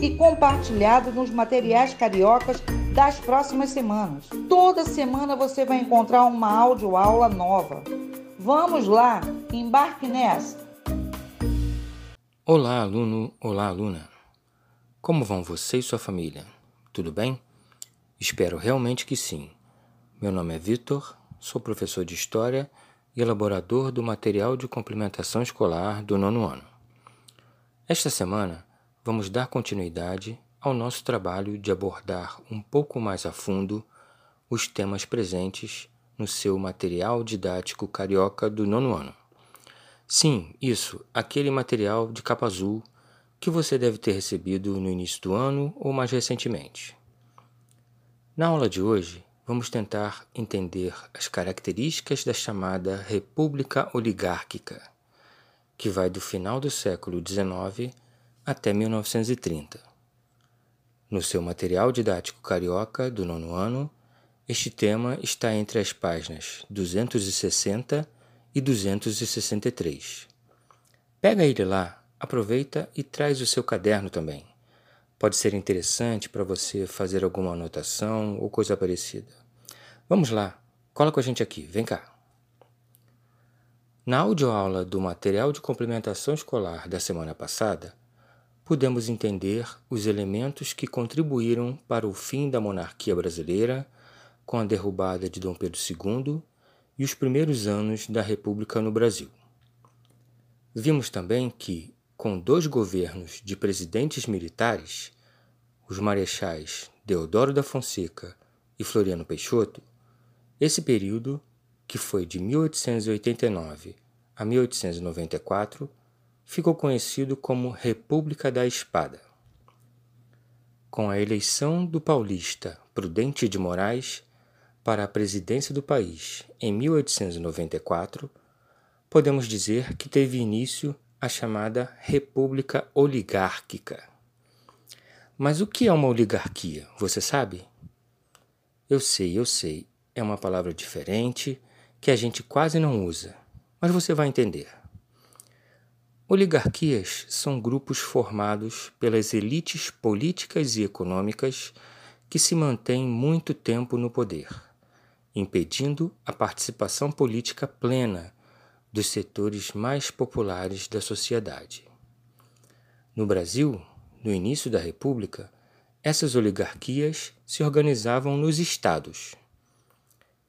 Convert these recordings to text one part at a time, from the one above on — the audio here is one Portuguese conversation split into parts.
e compartilhado nos materiais cariocas das próximas semanas. Toda semana você vai encontrar uma aula nova. Vamos lá, embarque nessa! Olá, aluno, olá, aluna. Como vão você e sua família? Tudo bem? Espero realmente que sim. Meu nome é Vitor, sou professor de História e elaborador do material de complementação escolar do nono ano. Esta semana, vamos dar continuidade ao nosso trabalho de abordar um pouco mais a fundo os temas presentes no seu material didático carioca do nono ano. Sim, isso, aquele material de capa azul que você deve ter recebido no início do ano ou mais recentemente. Na aula de hoje, vamos tentar entender as características da chamada República Oligárquica, que vai do final do século XIX até 1930. No seu material didático carioca do nono ano, este tema está entre as páginas 260 e 263. Pega ele lá, aproveita e traz o seu caderno também. Pode ser interessante para você fazer alguma anotação ou coisa parecida. Vamos lá, cola com a gente aqui, vem cá. Na audioaula do material de complementação escolar da semana passada, podemos entender os elementos que contribuíram para o fim da monarquia brasileira com a derrubada de Dom Pedro II e os primeiros anos da República no Brasil. Vimos também que, com dois governos de presidentes militares, os marechais Deodoro da Fonseca e Floriano Peixoto, esse período, que foi de 1889 a 1894, ficou conhecido como República da Espada. Com a eleição do paulista Prudente de Moraes para a presidência do país em 1894, podemos dizer que teve início a chamada República Oligárquica. Mas o que é uma oligarquia, você sabe? Eu sei, eu sei, é uma palavra diferente que a gente quase não usa, mas você vai entender. Oligarquias são grupos formados pelas elites políticas e econômicas que se mantêm muito tempo no poder, impedindo a participação política plena dos setores mais populares da sociedade. No Brasil, no início da República, essas oligarquias se organizavam nos estados.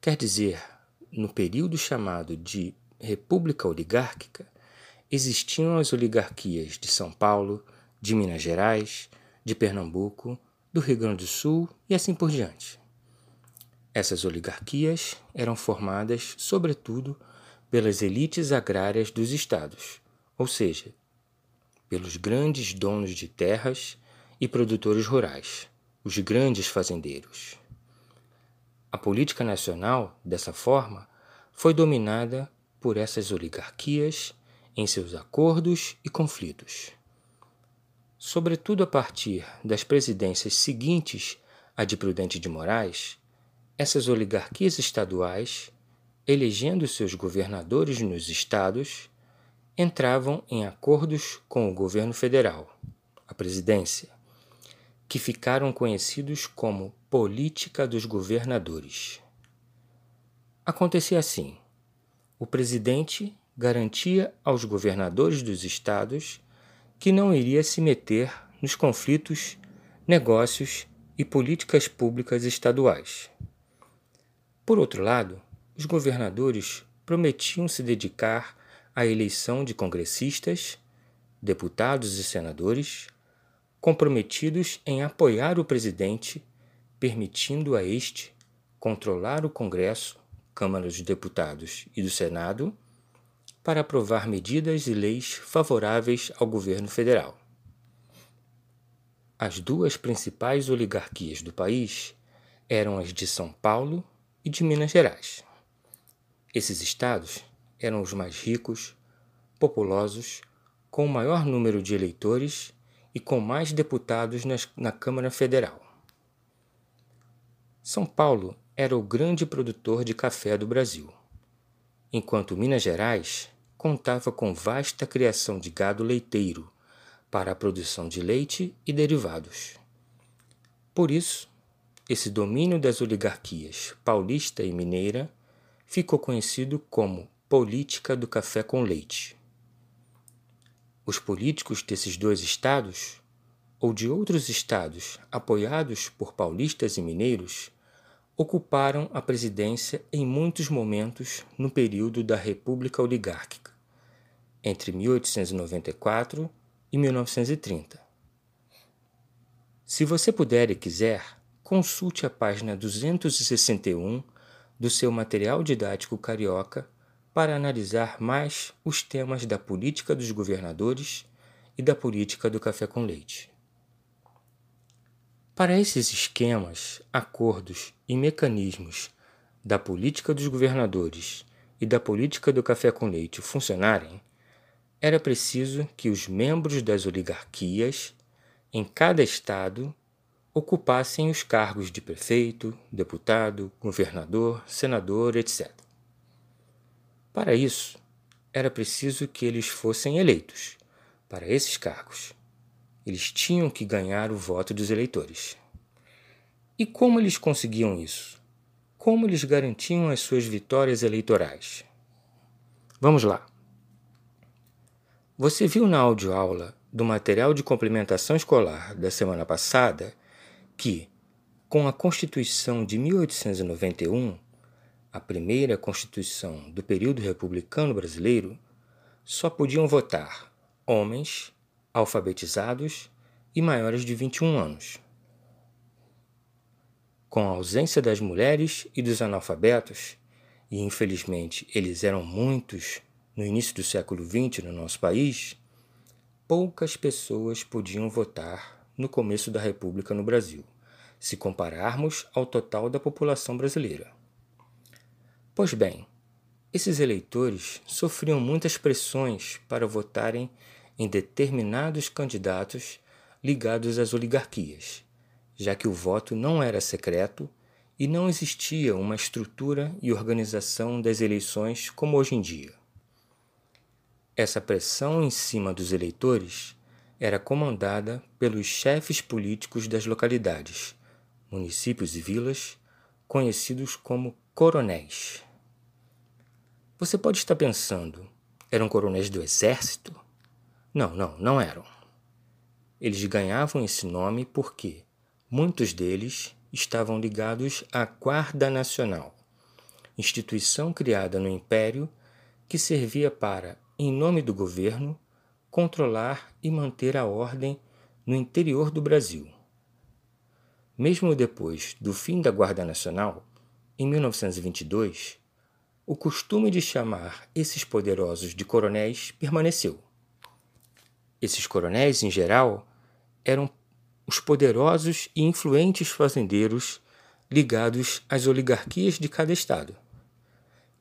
Quer dizer, no período chamado de República Oligárquica, existiam as oligarquias de São Paulo, de Minas Gerais, de Pernambuco, do Rio Grande do Sul e assim por diante. Essas oligarquias eram formadas, sobretudo, pelas elites agrárias dos estados, ou seja, pelos grandes donos de terras e produtores rurais, os grandes fazendeiros. A política nacional, dessa forma, foi dominada por essas oligarquias em seus acordos e conflitos. Sobretudo a partir das presidências seguintes à de Prudente de Moraes, essas oligarquias estaduais, elegendo seus governadores nos estados, entravam em acordos com o governo federal, a presidência, que ficaram conhecidos como política dos governadores. Acontecia assim: o presidente garantia aos governadores dos estados que não iria se meter nos conflitos, negócios e políticas públicas estaduais. Por outro lado, os governadores prometiam se dedicar a eleição de congressistas, deputados e senadores comprometidos em apoiar o presidente, permitindo a este controlar o Congresso, Câmara dos Deputados e do Senado para aprovar medidas e leis favoráveis ao governo federal. As duas principais oligarquias do país eram as de São Paulo e de Minas Gerais. Esses estados eram os mais ricos, populosos, com o maior número de eleitores e com mais deputados nas, na Câmara Federal. São Paulo era o grande produtor de café do Brasil enquanto Minas Gerais contava com vasta criação de gado leiteiro para a produção de leite e derivados. Por isso, esse domínio das oligarquias paulista e mineira ficou conhecido como política do café com leite. Os políticos desses dois estados, ou de outros estados apoiados por paulistas e mineiros, ocuparam a presidência em muitos momentos no período da República Oligárquica, entre 1894 e 1930. Se você puder e quiser, consulte a página 261 do seu material didático carioca para analisar mais os temas da política dos governadores e da política do café com leite. Para esses esquemas, acordos e mecanismos da política dos governadores e da política do café com leite funcionarem, era preciso que os membros das oligarquias em cada estado ocupassem os cargos de prefeito, deputado, governador, senador, etc. Para isso, era preciso que eles fossem eleitos para esses cargos eles tinham que ganhar o voto dos eleitores. E como eles conseguiam isso? Como eles garantiam as suas vitórias eleitorais? Vamos lá. Você viu na audioaula do material de complementação escolar da semana passada que, com a Constituição de 1891, a primeira Constituição do período republicano brasileiro, só podiam votar homens alfabetizados e maiores de 21 anos. Com a ausência das mulheres e dos analfabetos, e infelizmente eles eram muitos no início do século XX no nosso país, poucas pessoas podiam votar no começo da República no Brasil, se compararmos ao total da população brasileira. Pois bem, esses eleitores sofriam muitas pressões para votarem em determinados candidatos ligados às oligarquias, já que o voto não era secreto e não existia uma estrutura e organização das eleições como hoje em dia. Essa pressão em cima dos eleitores era comandada pelos chefes políticos das localidades, municípios e vilas, conhecidos como coronéis. Você pode estar pensando, eram coronéis do exército? Não, não, não eram. Eles ganhavam esse nome porque muitos deles estavam ligados à Guarda Nacional, instituição criada no Império que servia para, em nome do governo, controlar e manter a ordem no interior do Brasil. Mesmo depois do fim da Guarda Nacional, em 1922, o costume de chamar esses poderosos de coronéis permaneceu. Esses coronéis, em geral, eram os poderosos e influentes fazendeiros ligados às oligarquias de cada estado.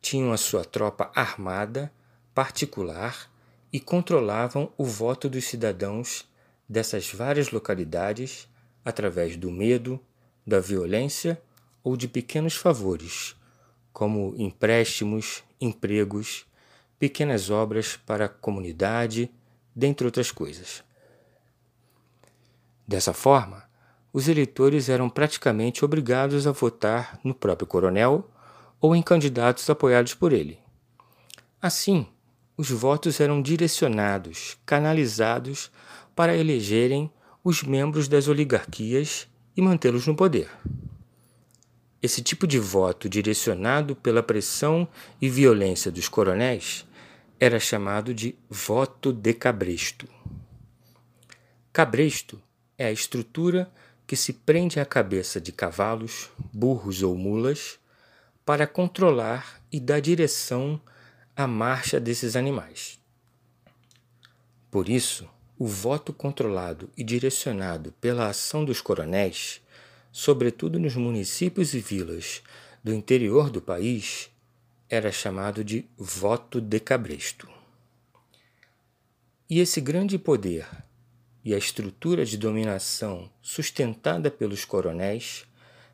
Tinham a sua tropa armada, particular e controlavam o voto dos cidadãos dessas várias localidades através do medo, da violência ou de pequenos favores, como empréstimos, empregos, pequenas obras para a comunidade dentre outras coisas. Dessa forma, os eleitores eram praticamente obrigados a votar no próprio coronel ou em candidatos apoiados por ele. Assim, os votos eram direcionados, canalizados para elegerem os membros das oligarquias e mantê-los no poder. Esse tipo de voto direcionado pela pressão e violência dos coronéis era chamado de voto de cabresto. Cabresto é a estrutura que se prende à cabeça de cavalos, burros ou mulas para controlar e dar direção à marcha desses animais. Por isso, o voto controlado e direcionado pela ação dos coronéis, sobretudo nos municípios e vilas do interior do país, era chamado de voto de cabresto. E esse grande poder e a estrutura de dominação sustentada pelos coronéis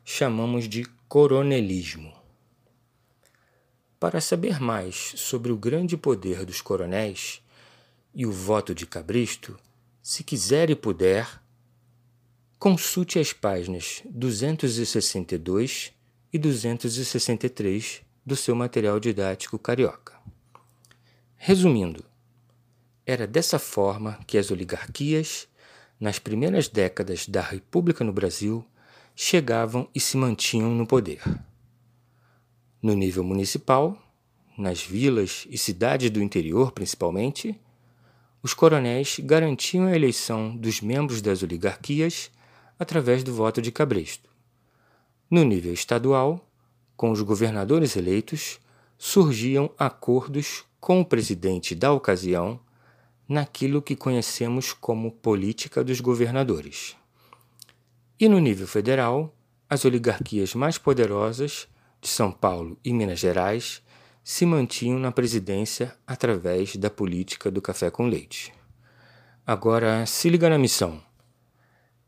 chamamos de coronelismo. Para saber mais sobre o grande poder dos coronéis e o voto de Cabristo, se quiser e puder, consulte as páginas 262 e 263 do seu material didático carioca. Resumindo, era dessa forma que as oligarquias, nas primeiras décadas da República no Brasil, chegavam e se mantinham no poder. No nível municipal, nas vilas e cidades do interior principalmente, os coronéis garantiam a eleição dos membros das oligarquias através do voto de cabresto. No nível estadual, com os governadores eleitos, surgiam acordos com o presidente da ocasião naquilo que conhecemos como política dos governadores. E no nível federal, as oligarquias mais poderosas de São Paulo e Minas Gerais se mantinham na presidência através da política do café com leite. Agora, se liga na missão.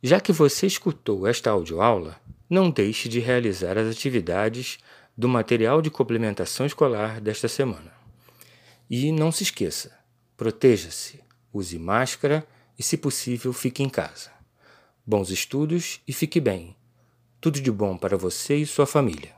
Já que você escutou esta audioaula, não deixe de realizar as atividades do material de complementação escolar desta semana. E não se esqueça, proteja-se, use máscara e, se possível, fique em casa. Bons estudos e fique bem. Tudo de bom para você e sua família.